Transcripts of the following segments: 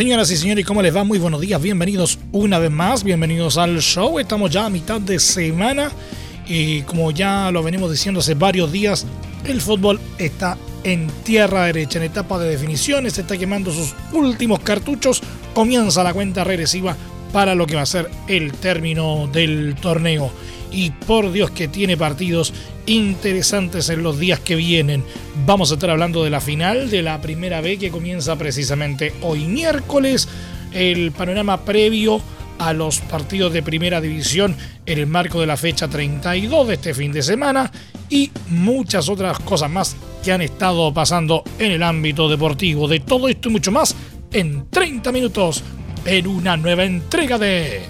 Señoras y señores, ¿cómo les va? Muy buenos días, bienvenidos una vez más, bienvenidos al show. Estamos ya a mitad de semana y como ya lo venimos diciendo hace varios días, el fútbol está en tierra derecha, en etapa de definiciones, está quemando sus últimos cartuchos, comienza la cuenta regresiva para lo que va a ser el término del torneo y por Dios que tiene partidos interesantes en los días que vienen. Vamos a estar hablando de la final de la primera B que comienza precisamente hoy miércoles, el panorama previo a los partidos de primera división en el marco de la fecha 32 de este fin de semana y muchas otras cosas más que han estado pasando en el ámbito deportivo. De todo esto y mucho más en 30 minutos en una nueva entrega de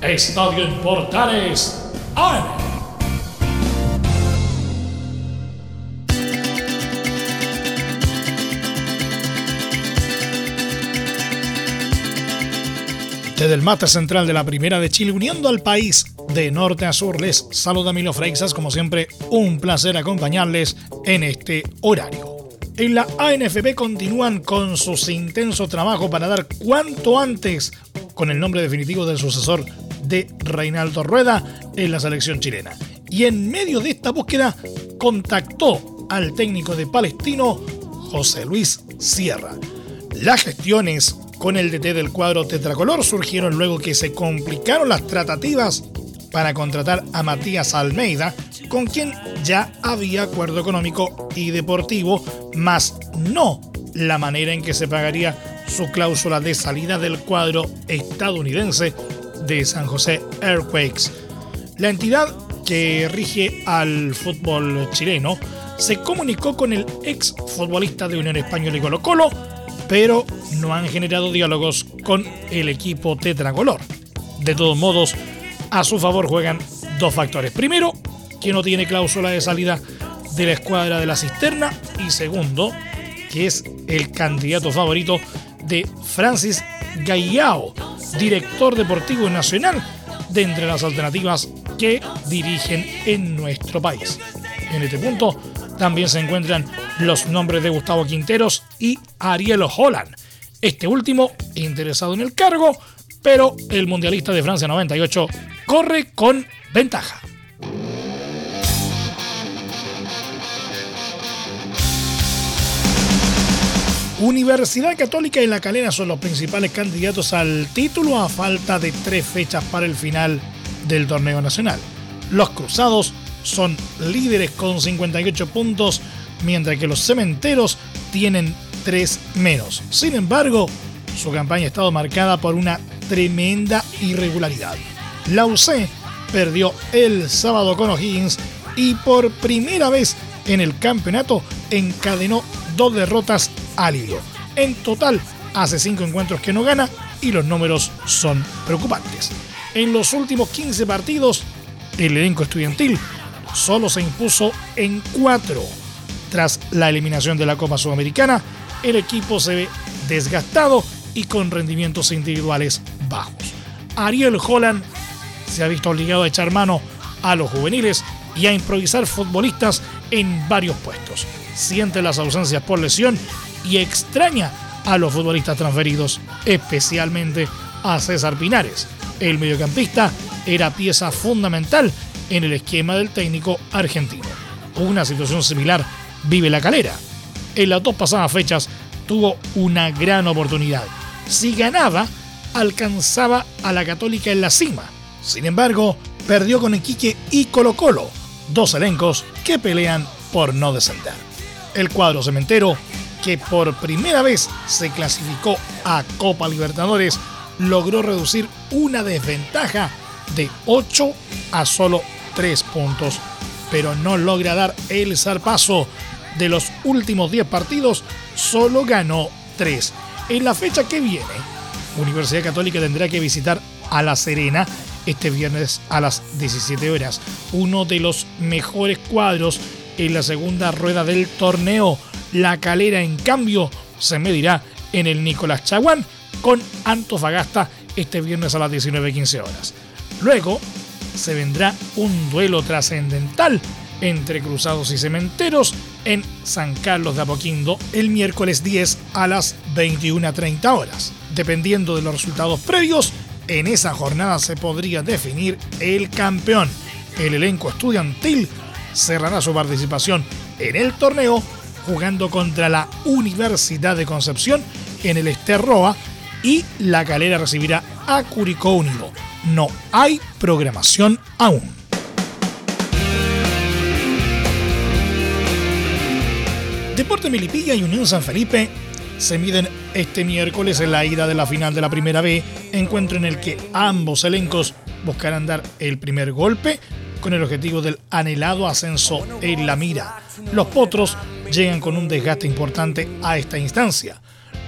Estadio en Portales desde el mate central de la Primera de Chile, uniendo al país de norte a sur, les saluda Milo Freixas. Como siempre, un placer acompañarles en este horario. En la ANFB continúan con sus intenso trabajo para dar cuanto antes con el nombre definitivo del sucesor de Reinaldo Rueda en la selección chilena. Y en medio de esta búsqueda contactó al técnico de Palestino, José Luis Sierra. Las gestiones con el DT del cuadro tetracolor surgieron luego que se complicaron las tratativas para contratar a Matías Almeida, con quien ya había acuerdo económico y deportivo, más no la manera en que se pagaría su cláusula de salida del cuadro estadounidense de San José Earthquakes. La entidad que rige al fútbol chileno se comunicó con el ex futbolista de Unión Española y Colo Colo, pero no han generado diálogos con el equipo tetracolor. De todos modos, a su favor juegan dos factores. Primero, que no tiene cláusula de salida de la escuadra de la cisterna y segundo, que es el candidato favorito de Francis Gallao, director deportivo nacional, de entre las alternativas que dirigen en nuestro país. En este punto también se encuentran los nombres de Gustavo Quinteros y Ariel Holland. Este último interesado en el cargo, pero el mundialista de Francia 98 corre con ventaja. Universidad Católica y La Calera son los principales candidatos al título a falta de tres fechas para el final del torneo nacional. Los Cruzados son líderes con 58 puntos, mientras que los Cementeros tienen tres menos. Sin embargo, su campaña ha estado marcada por una tremenda irregularidad. La UC perdió el sábado con O'Higgins y por primera vez en el campeonato encadenó dos derrotas En total, hace cinco encuentros que no gana y los números son preocupantes. En los últimos 15 partidos, el elenco estudiantil solo se impuso en cuatro. Tras la eliminación de la Copa Sudamericana, el equipo se ve desgastado y con rendimientos individuales bajos. Ariel Holland se ha visto obligado a echar mano a los juveniles y a improvisar futbolistas en varios puestos. Siente las ausencias por lesión y extraña a los futbolistas transferidos, especialmente a César Pinares. El mediocampista era pieza fundamental en el esquema del técnico argentino. Una situación similar vive la calera. En las dos pasadas fechas tuvo una gran oportunidad. Si ganaba, alcanzaba a la Católica en la cima. Sin embargo, perdió con Iquique y Colo Colo, dos elencos que pelean por no descender. El cuadro cementero que por primera vez se clasificó a Copa Libertadores, logró reducir una desventaja de 8 a solo 3 puntos, pero no logra dar el zarpazo. De los últimos 10 partidos, solo ganó 3. En la fecha que viene, Universidad Católica tendrá que visitar a La Serena este viernes a las 17 horas. Uno de los mejores cuadros en la segunda rueda del torneo. La calera, en cambio, se medirá en el Nicolás Chaguán con Antofagasta este viernes a las 19.15 horas. Luego se vendrá un duelo trascendental entre Cruzados y Cementeros en San Carlos de Apoquindo el miércoles 10 a las 21.30 horas. Dependiendo de los resultados previos, en esa jornada se podría definir el campeón. El elenco estudiantil cerrará su participación en el torneo jugando contra la Universidad de Concepción en el Esterroa y la calera recibirá a Curicó Unido. No hay programación aún. Deporte Milipilla y Unión San Felipe se miden este miércoles en la ida de la final de la Primera B, encuentro en el que ambos elencos buscarán dar el primer golpe con el objetivo del anhelado ascenso en la mira. Los potros llegan con un desgaste importante a esta instancia.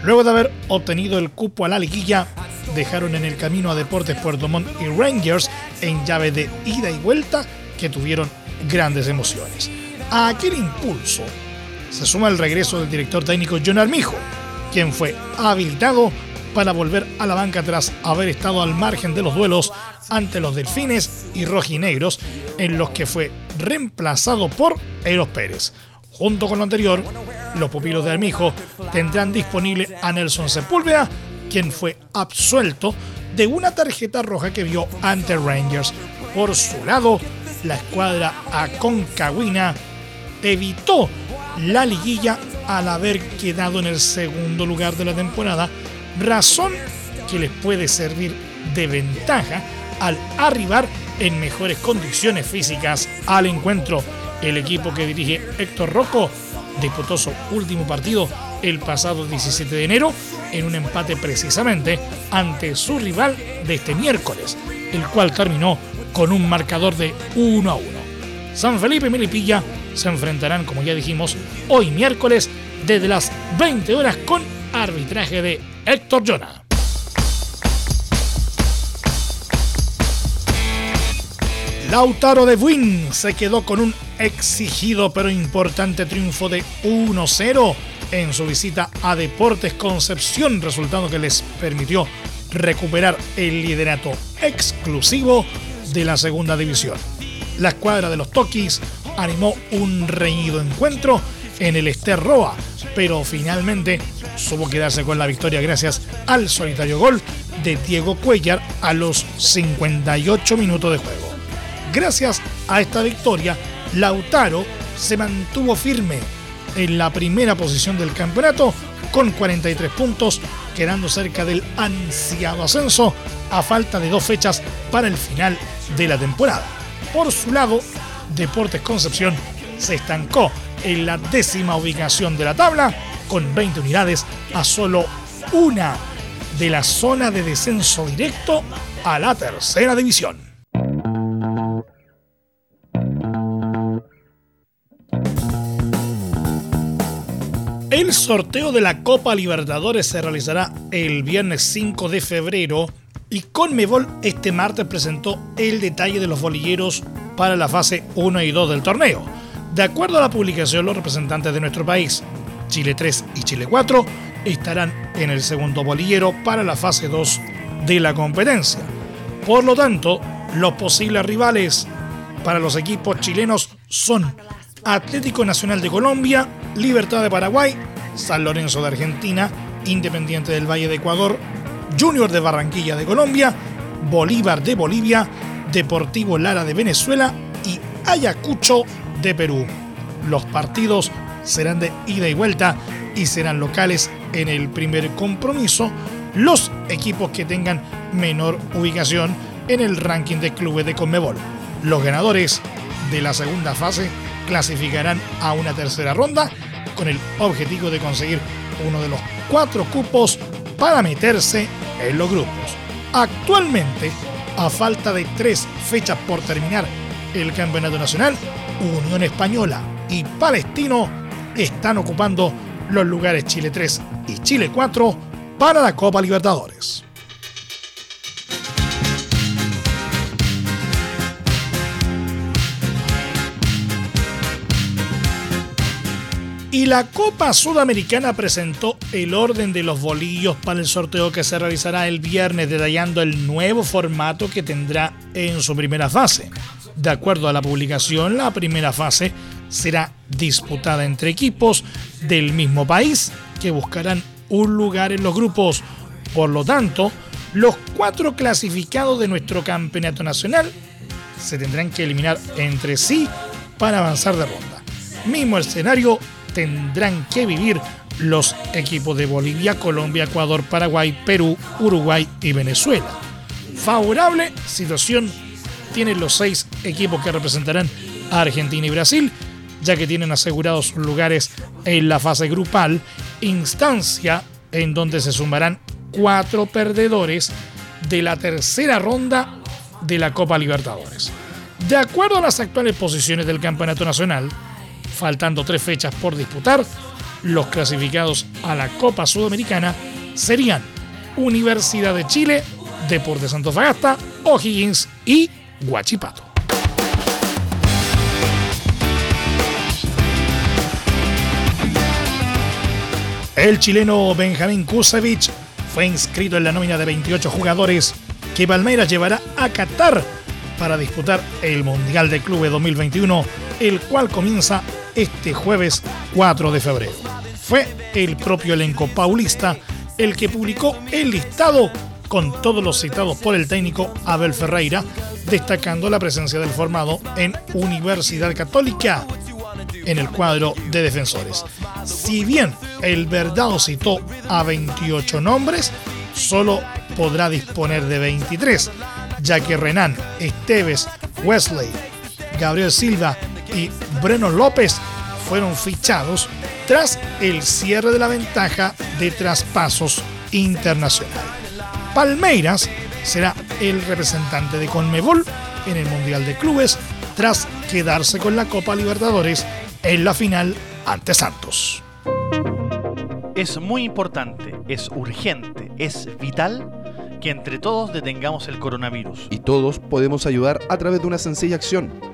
Luego de haber obtenido el cupo a la liguilla, dejaron en el camino a Deportes Puerto Montt y Rangers en llave de ida y vuelta que tuvieron grandes emociones. A aquel impulso se suma el regreso del director técnico John Armijo, quien fue habilitado para volver a la banca tras haber estado al margen de los duelos ante los Delfines y Rojinegros, en los que fue reemplazado por Eros Pérez. Junto con lo anterior, los pupilos de Armijo tendrán disponible a Nelson Sepúlveda, quien fue absuelto de una tarjeta roja que vio ante Rangers. Por su lado, la escuadra Aconcagüina evitó la liguilla al haber quedado en el segundo lugar de la temporada, razón que les puede servir de ventaja al arribar en mejores condiciones físicas al encuentro. El equipo que dirige Héctor Rocco disputó su último partido el pasado 17 de enero en un empate precisamente ante su rival de este miércoles, el cual terminó con un marcador de 1 a 1. San Felipe y Melipilla se enfrentarán, como ya dijimos, hoy miércoles desde las 20 horas con arbitraje de Héctor Jonah. Lautaro de Buin se quedó con un exigido pero importante triunfo de 1-0 en su visita a Deportes Concepción, resultado que les permitió recuperar el liderato exclusivo de la segunda división. La escuadra de los Tokis animó un reñido encuentro en el Esterroa, pero finalmente supo quedarse con la victoria gracias al solitario gol de Diego Cuellar a los 58 minutos de juego. Gracias a esta victoria, Lautaro se mantuvo firme en la primera posición del campeonato con 43 puntos, quedando cerca del ansiado ascenso a falta de dos fechas para el final de la temporada. Por su lado, Deportes Concepción se estancó en la décima ubicación de la tabla con 20 unidades a solo una de la zona de descenso directo a la tercera división. El sorteo de la Copa Libertadores se realizará el viernes 5 de febrero y Conmebol este martes presentó el detalle de los bolilleros para la fase 1 y 2 del torneo. De acuerdo a la publicación, los representantes de nuestro país, Chile 3 y Chile 4, estarán en el segundo bolillero para la fase 2 de la competencia. Por lo tanto, los posibles rivales para los equipos chilenos son Atlético Nacional de Colombia, Libertad de Paraguay, San Lorenzo de Argentina, Independiente del Valle de Ecuador, Junior de Barranquilla de Colombia, Bolívar de Bolivia, Deportivo Lara de Venezuela y Ayacucho de Perú. Los partidos serán de ida y vuelta y serán locales en el primer compromiso los equipos que tengan menor ubicación en el ranking de clubes de Conmebol. Los ganadores de la segunda fase clasificarán a una tercera ronda con el objetivo de conseguir uno de los cuatro cupos para meterse en los grupos. Actualmente, a falta de tres fechas por terminar el Campeonato Nacional, Unión Española y Palestino están ocupando los lugares Chile 3 y Chile 4 para la Copa Libertadores. Y la Copa Sudamericana presentó el orden de los bolillos para el sorteo que se realizará el viernes, detallando el nuevo formato que tendrá en su primera fase. De acuerdo a la publicación, la primera fase será disputada entre equipos del mismo país que buscarán un lugar en los grupos. Por lo tanto, los cuatro clasificados de nuestro campeonato nacional se tendrán que eliminar entre sí para avanzar de ronda. Mismo escenario tendrán que vivir los equipos de Bolivia, Colombia, Ecuador, Paraguay, Perú, Uruguay y Venezuela. Favorable situación tienen los seis equipos que representarán a Argentina y Brasil, ya que tienen asegurados sus lugares en la fase grupal, instancia en donde se sumarán cuatro perdedores de la tercera ronda de la Copa Libertadores. De acuerdo a las actuales posiciones del Campeonato Nacional, faltando tres fechas por disputar, los clasificados a la Copa Sudamericana serían Universidad de Chile, Deportes Fagasta, O'Higgins y Guachipato. El chileno Benjamín Kusevich fue inscrito en la nómina de 28 jugadores que Palmeiras llevará a Qatar para disputar el Mundial de Clubes 2021, el cual comienza este jueves 4 de febrero. Fue el propio elenco paulista el que publicó el listado con todos los citados por el técnico Abel Ferreira, destacando la presencia del formado en Universidad Católica en el cuadro de defensores. Si bien el Verdado citó a 28 nombres, solo podrá disponer de 23, ya que Renan, Esteves, Wesley, Gabriel Silva y Breno López fueron fichados tras el cierre de la ventaja de traspasos internacional. Palmeiras será el representante de Conmebol en el Mundial de Clubes tras quedarse con la Copa Libertadores en la final ante Santos. Es muy importante, es urgente, es vital que entre todos detengamos el coronavirus. Y todos podemos ayudar a través de una sencilla acción.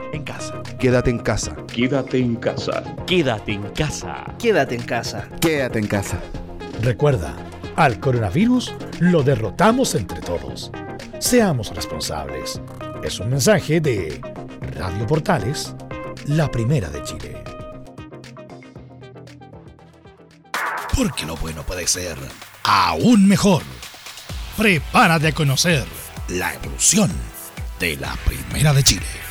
en casa. Quédate en casa. Quédate en casa. Quédate en casa. Quédate en casa. Quédate en casa. Recuerda, al coronavirus lo derrotamos entre todos. Seamos responsables. Es un mensaje de Radio Portales, la primera de Chile. Porque lo bueno puede ser aún mejor. Prepárate a conocer la evolución de la primera de Chile.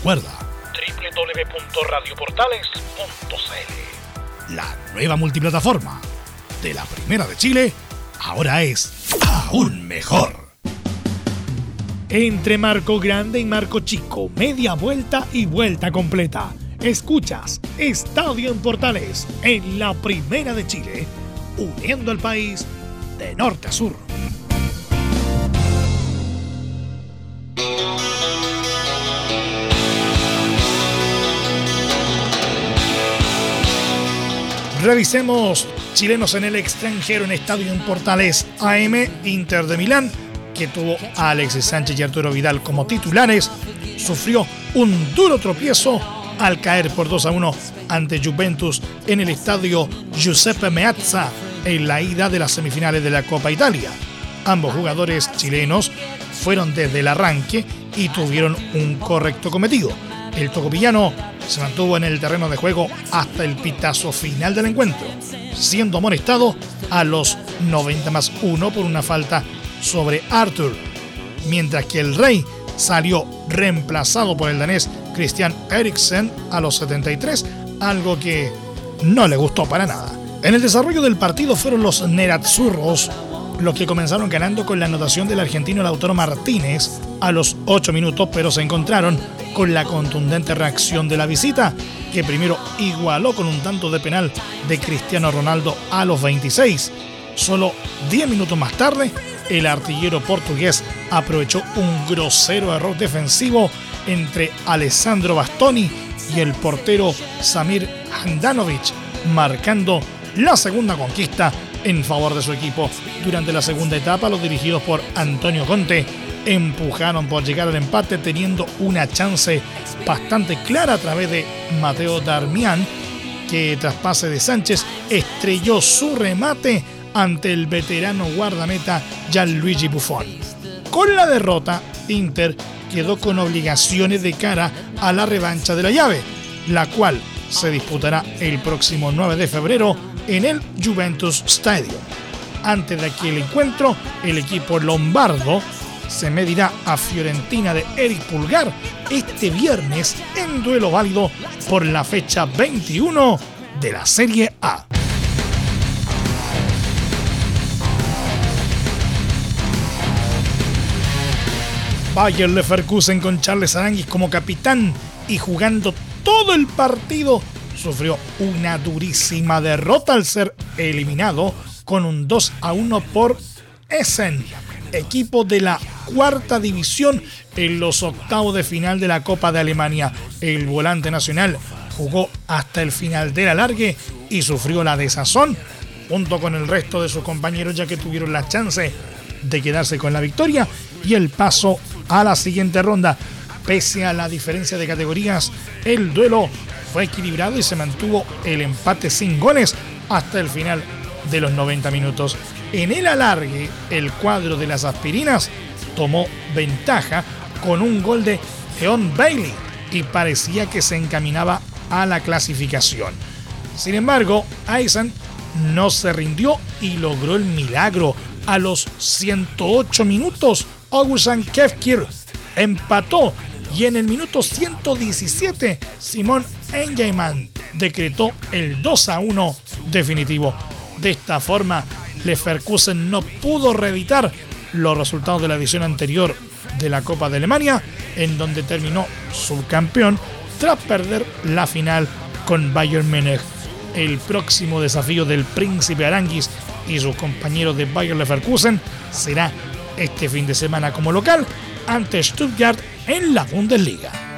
Recuerda www.radioportales.cl La nueva multiplataforma de la Primera de Chile ahora es aún mejor. Entre Marco Grande y Marco Chico, media vuelta y vuelta completa. Escuchas Estadio en Portales en la Primera de Chile, uniendo al país de norte a sur. Revisemos chilenos en el extranjero en Estadio en Portales AM Inter de Milán, que tuvo a Alexis Sánchez y Arturo Vidal como titulares, sufrió un duro tropiezo al caer por 2 a 1 ante Juventus en el estadio Giuseppe Meazza en la ida de las semifinales de la Copa Italia. Ambos jugadores chilenos fueron desde el arranque y tuvieron un correcto cometido. El tocopillano se mantuvo en el terreno de juego hasta el pitazo final del encuentro, siendo amonestado a los 90 más 1 por una falta sobre Arthur, mientras que el Rey salió reemplazado por el danés Christian Eriksen a los 73, algo que no le gustó para nada. En el desarrollo del partido fueron los Nerazzurros los que comenzaron ganando con la anotación del argentino Lautaro Martínez a los 8 minutos, pero se encontraron con la contundente reacción de la visita, que primero igualó con un tanto de penal de Cristiano Ronaldo a los 26. Solo 10 minutos más tarde, el artillero portugués aprovechó un grosero error defensivo entre Alessandro Bastoni y el portero Samir Handanovic, marcando la segunda conquista en favor de su equipo. Durante la segunda etapa, los dirigidos por Antonio Conte empujaron por llegar al empate teniendo una chance bastante clara a través de Mateo Darmian, que tras pase de Sánchez estrelló su remate ante el veterano guardameta Gianluigi Buffon. Con la derrota, Inter quedó con obligaciones de cara a la revancha de la llave, la cual se disputará el próximo 9 de febrero en el Juventus Stadium. Antes de aquel encuentro, el equipo lombardo se medirá a Fiorentina de Eric Pulgar este viernes en duelo válido por la fecha 21 de la Serie A. Bayer Leverkusen con Charles Aranguis como capitán y jugando todo el partido sufrió una durísima derrota al ser eliminado con un 2 a 1 por Essen, equipo de la cuarta división en los octavos de final de la Copa de Alemania. El volante nacional jugó hasta el final del alargue y sufrió la desazón junto con el resto de sus compañeros ya que tuvieron la chance de quedarse con la victoria y el paso a la siguiente ronda. Pese a la diferencia de categorías, el duelo fue equilibrado y se mantuvo el empate sin goles hasta el final de los 90 minutos. En el alargue, el cuadro de las aspirinas tomó ventaja con un gol de Leon Bailey y parecía que se encaminaba a la clasificación. Sin embargo, Aizen no se rindió y logró el milagro. A los 108 minutos, Augustin Kefkir empató y en el minuto 117 Simón Engeyman decretó el 2 a 1 definitivo. De esta forma, Leverkusen no pudo reeditar los resultados de la edición anterior de la Copa de Alemania, en donde terminó subcampeón tras perder la final con Bayern Múnich. El próximo desafío del Príncipe Aranguis y sus compañeros de Bayern Leverkusen será este fin de semana como local ante Stuttgart en la Bundesliga.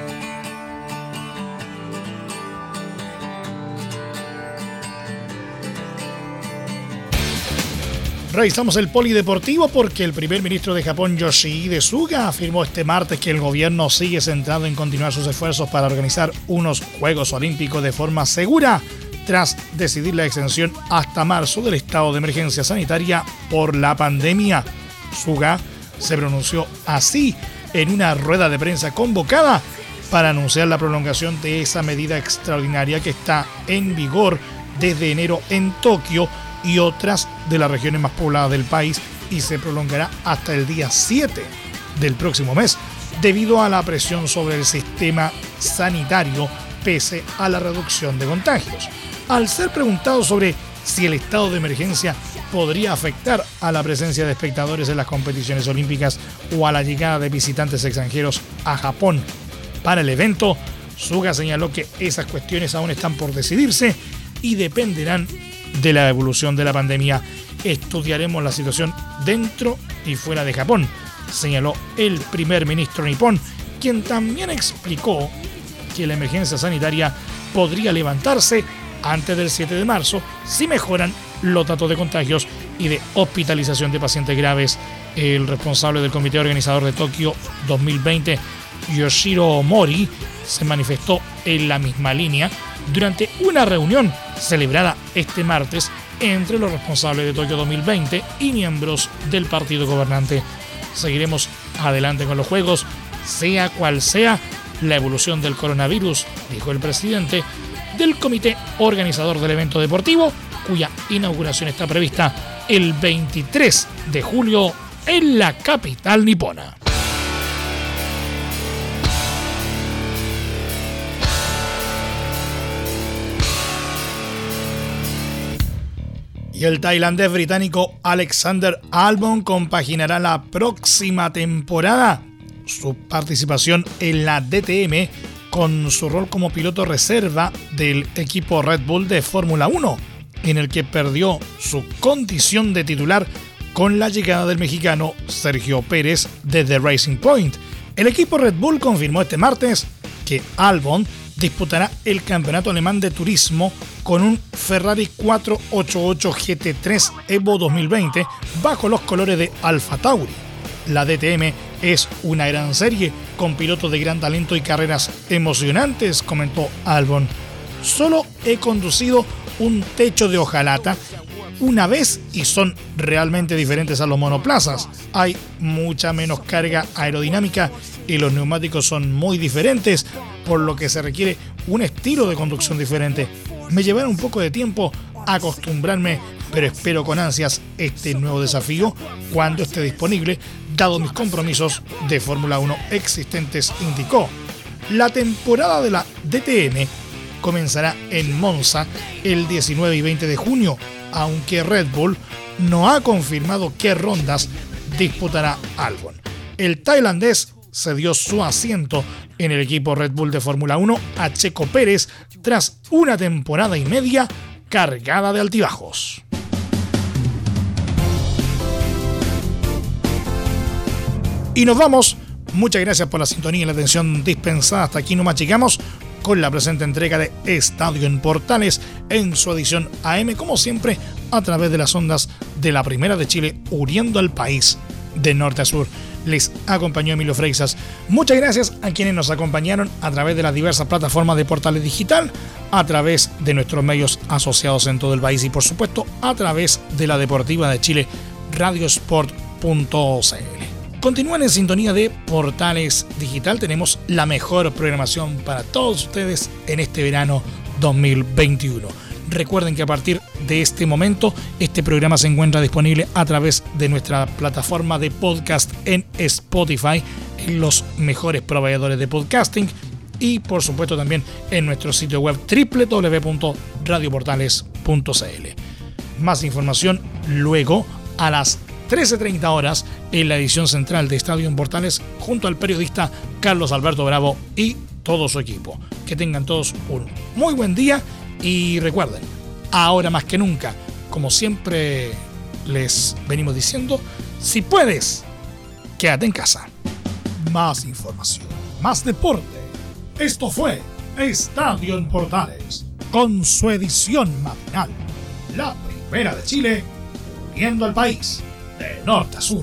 Revisamos el polideportivo porque el primer ministro de Japón, Yoshihide Suga, afirmó este martes que el gobierno sigue centrado en continuar sus esfuerzos para organizar unos Juegos Olímpicos de forma segura, tras decidir la extensión hasta marzo del estado de emergencia sanitaria por la pandemia. Suga se pronunció así en una rueda de prensa convocada para anunciar la prolongación de esa medida extraordinaria que está en vigor desde enero en Tokio y otras de las regiones más pobladas del país y se prolongará hasta el día 7 del próximo mes debido a la presión sobre el sistema sanitario pese a la reducción de contagios. Al ser preguntado sobre si el estado de emergencia podría afectar a la presencia de espectadores en las competiciones olímpicas o a la llegada de visitantes extranjeros a Japón para el evento, Suga señaló que esas cuestiones aún están por decidirse y dependerán de la evolución de la pandemia. Estudiaremos la situación dentro y fuera de Japón, señaló el primer ministro nipón, quien también explicó que la emergencia sanitaria podría levantarse antes del 7 de marzo si mejoran los datos de contagios y de hospitalización de pacientes graves. El responsable del comité organizador de Tokio 2020, Yoshiro Mori, se manifestó en la misma línea durante una reunión celebrada este martes entre los responsables de Tokio 2020 y miembros del partido gobernante. Seguiremos adelante con los Juegos, sea cual sea la evolución del coronavirus, dijo el presidente del comité organizador del evento deportivo, cuya inauguración está prevista el 23 de julio en la capital nipona. Y el tailandés británico Alexander Albon compaginará la próxima temporada su participación en la DTM con su rol como piloto reserva del equipo Red Bull de Fórmula 1, en el que perdió su condición de titular con la llegada del mexicano Sergio Pérez desde Racing Point. El equipo Red Bull confirmó este martes que Albon disputará el campeonato alemán de turismo con un Ferrari 488 GT3 Evo 2020 bajo los colores de Alfa Tauri. La DTM es una gran serie con pilotos de gran talento y carreras emocionantes, comentó Albon. Solo he conducido un techo de hojalata una vez y son realmente diferentes a los monoplazas. Hay mucha menos carga aerodinámica y los neumáticos son muy diferentes, por lo que se requiere un estilo de conducción diferente. Me llevará un poco de tiempo acostumbrarme, pero espero con ansias este nuevo desafío cuando esté disponible, dado mis compromisos de Fórmula 1 existentes, indicó. La temporada de la DTM comenzará en Monza el 19 y 20 de junio, aunque Red Bull no ha confirmado qué rondas disputará Albon. El tailandés cedió su asiento en el equipo Red Bull de Fórmula 1 a Checo Pérez tras una temporada y media cargada de altibajos. Y nos vamos. Muchas gracias por la sintonía y la atención dispensada. Hasta aquí nomás llegamos con la presente entrega de Estadio en Portales en su edición AM, como siempre, a través de las ondas de la Primera de Chile, uniendo al país de norte a sur. Les acompañó Emilio Freixas. Muchas gracias a quienes nos acompañaron a través de las diversas plataformas de Portales Digital, a través de nuestros medios asociados en todo el país y por supuesto a través de la Deportiva de Chile, radiosport.cl. Continúen en sintonía de Portales Digital. Tenemos la mejor programación para todos ustedes en este verano 2021. Recuerden que a partir de este momento este programa se encuentra disponible a través de nuestra plataforma de podcast en Spotify, en los mejores proveedores de podcasting y por supuesto también en nuestro sitio web www.radioportales.cl. Más información luego a las 13.30 horas en la edición central de Estadio en Portales junto al periodista Carlos Alberto Bravo y todo su equipo. Que tengan todos un muy buen día y recuerden, ahora más que nunca, como siempre les venimos diciendo, si puedes, quédate en casa. Más información, más deporte. Esto fue Estadio en Portales, con su edición matinal. La primera de Chile, viendo al país de norte a sur.